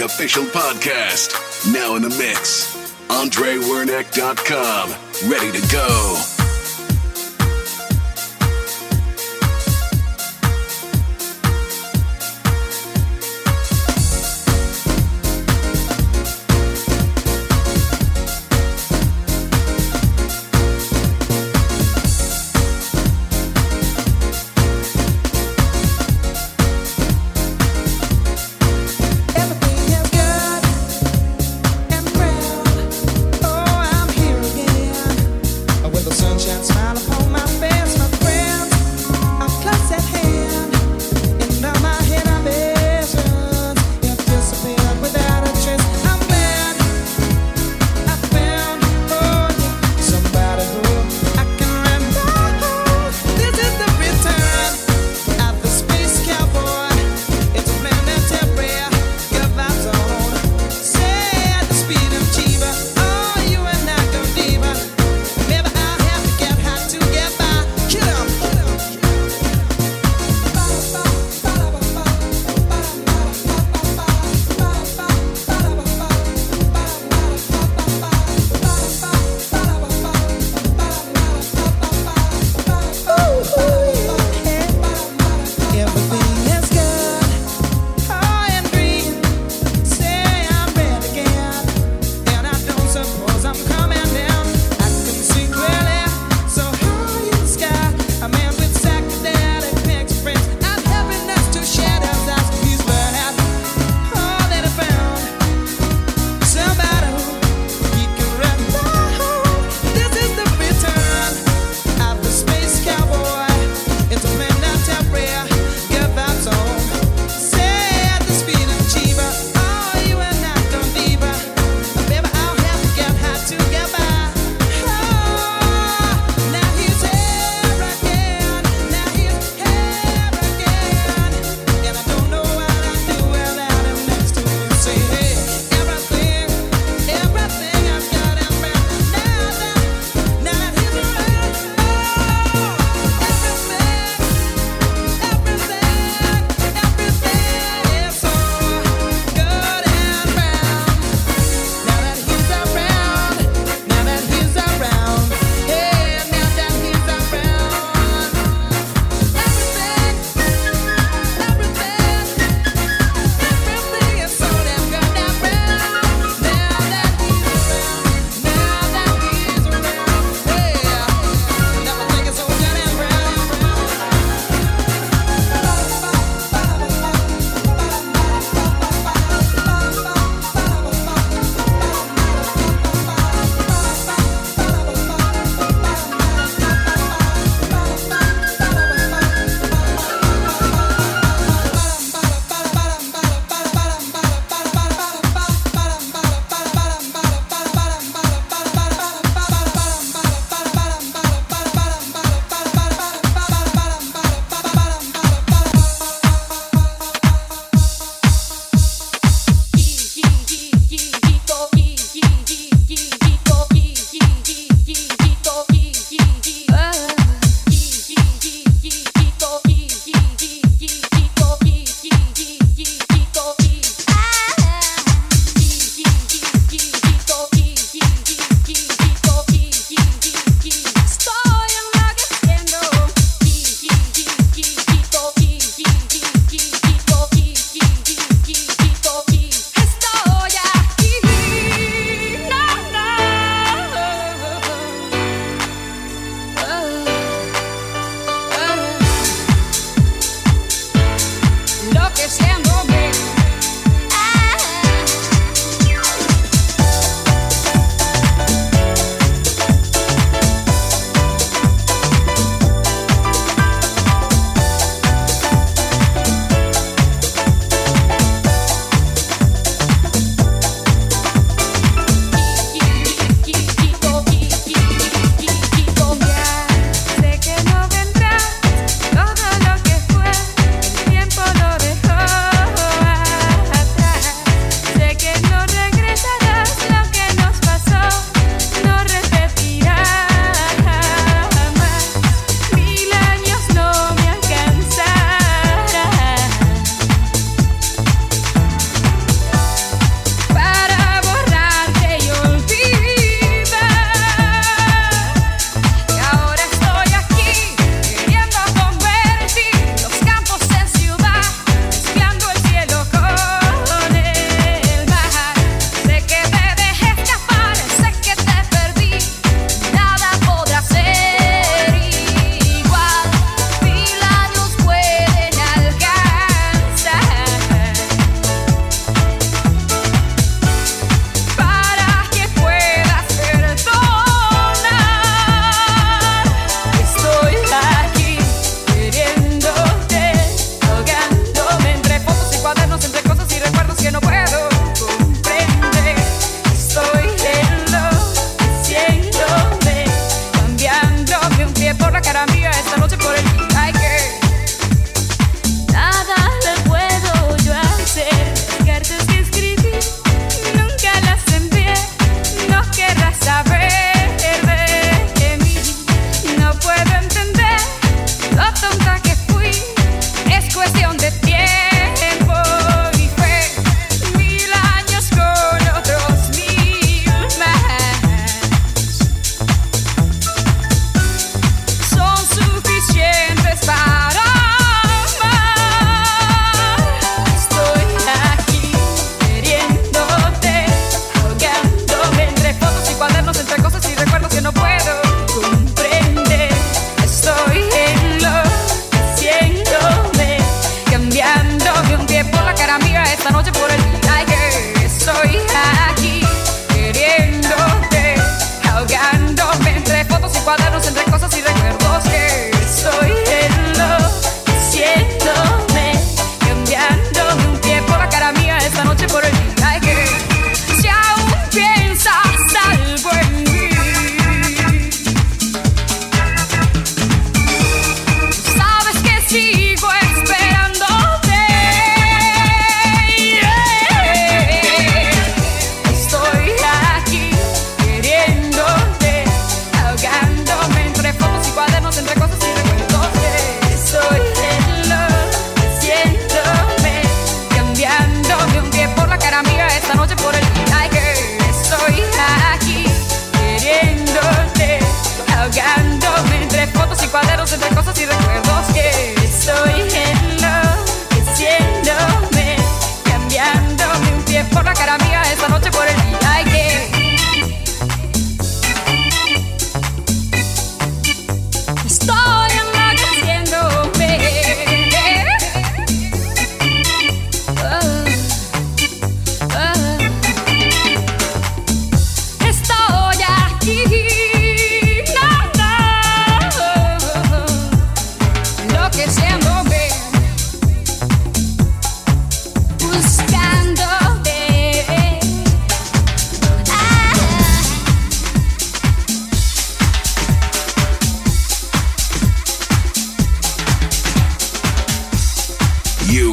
Official podcast. Now in the mix. AndreWernick.com. Ready to go.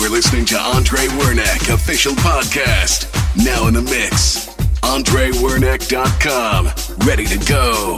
Listening to Andre Wernick official podcast. Now in the mix. AndreWernick.com. Ready to go.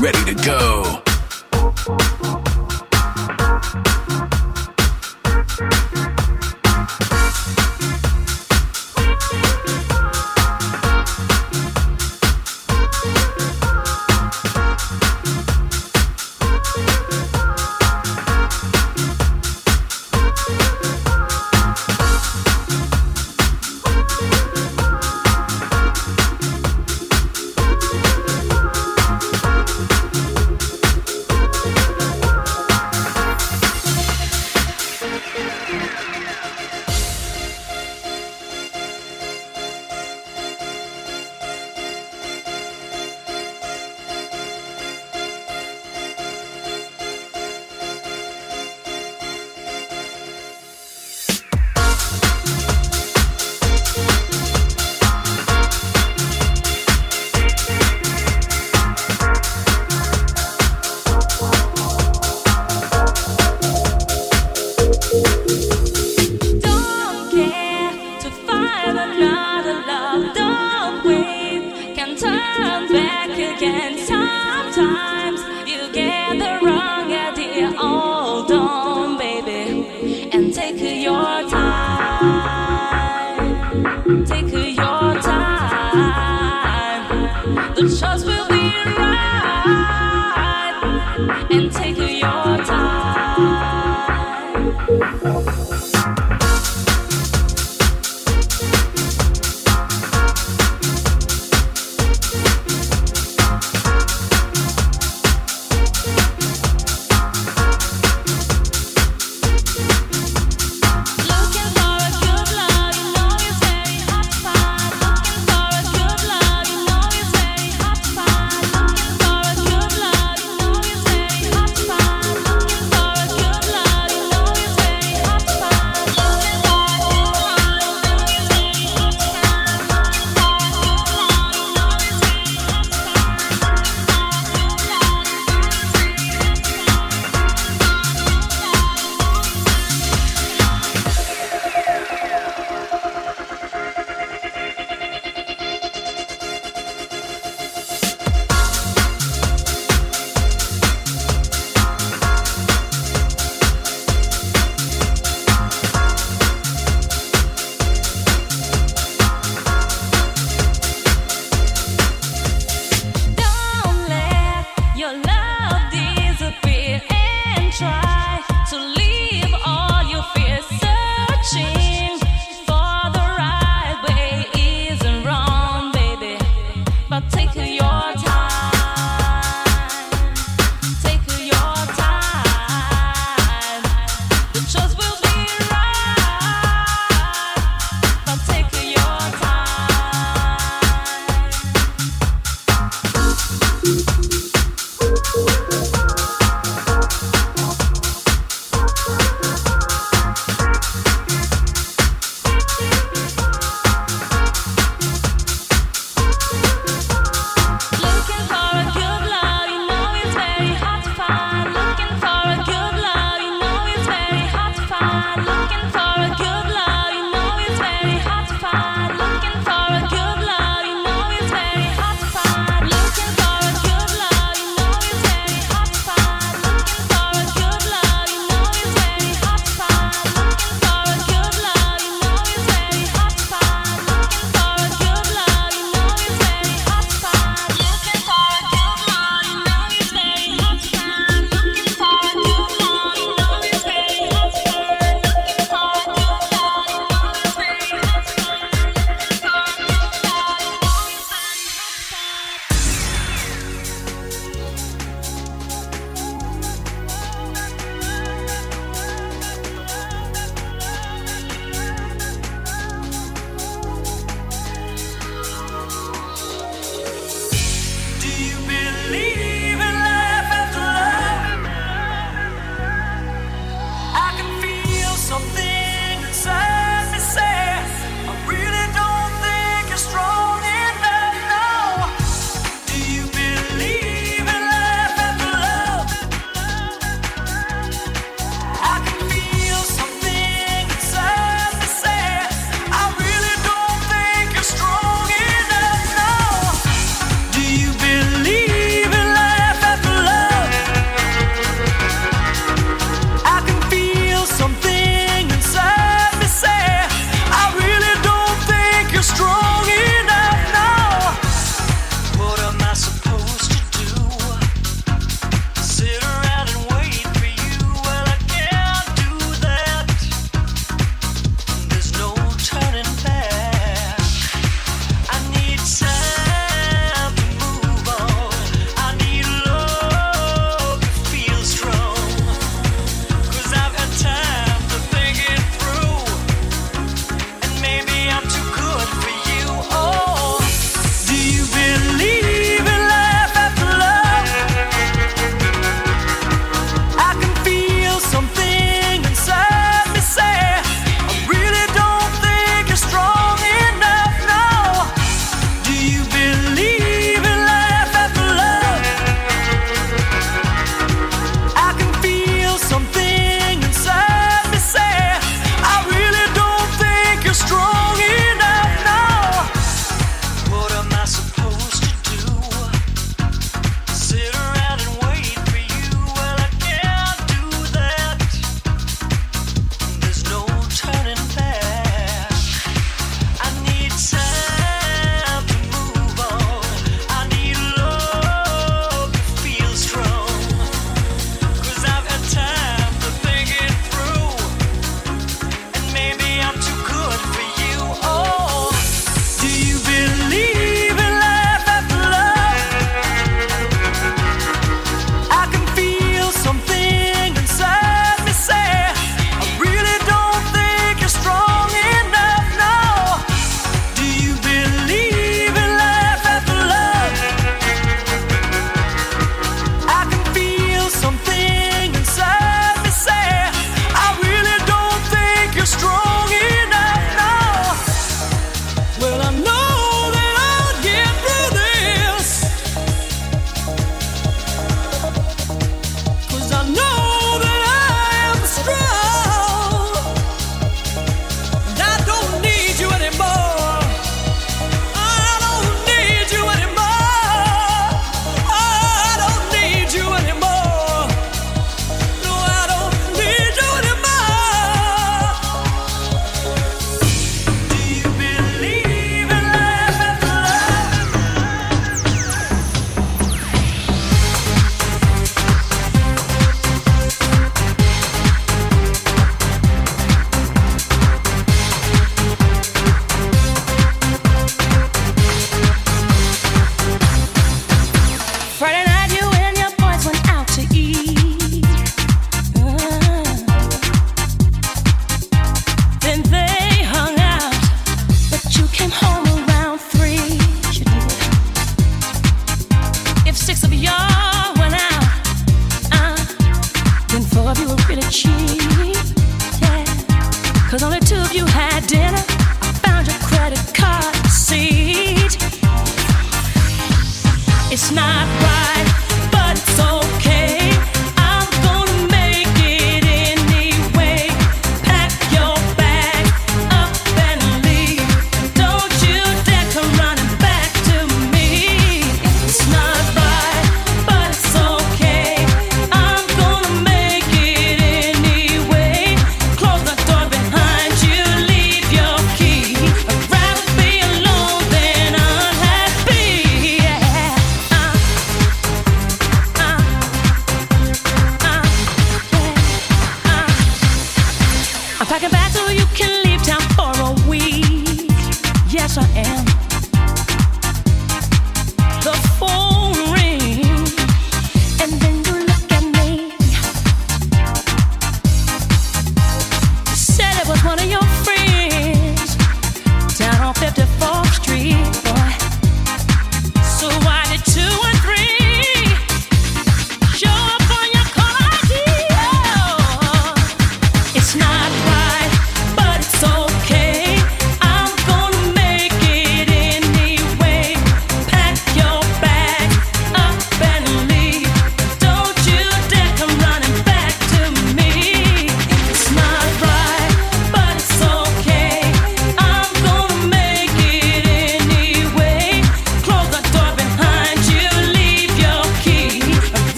Ready to go.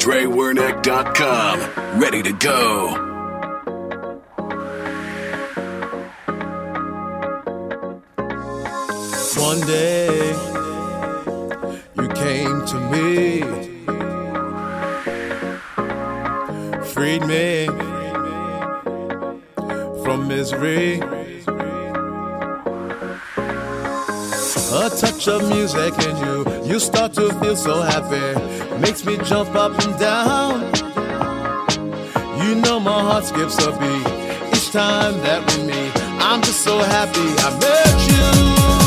AndreWernick.com. Ready to go. One day you came to me, freed me from misery. Of music in you, you start to feel so happy, makes me jump up and down. You know my heart skips a beat each time that we meet. I'm just so happy I met you.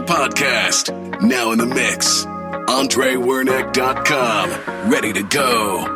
Podcast. Now in the mix. AndreWernick.com. Ready to go.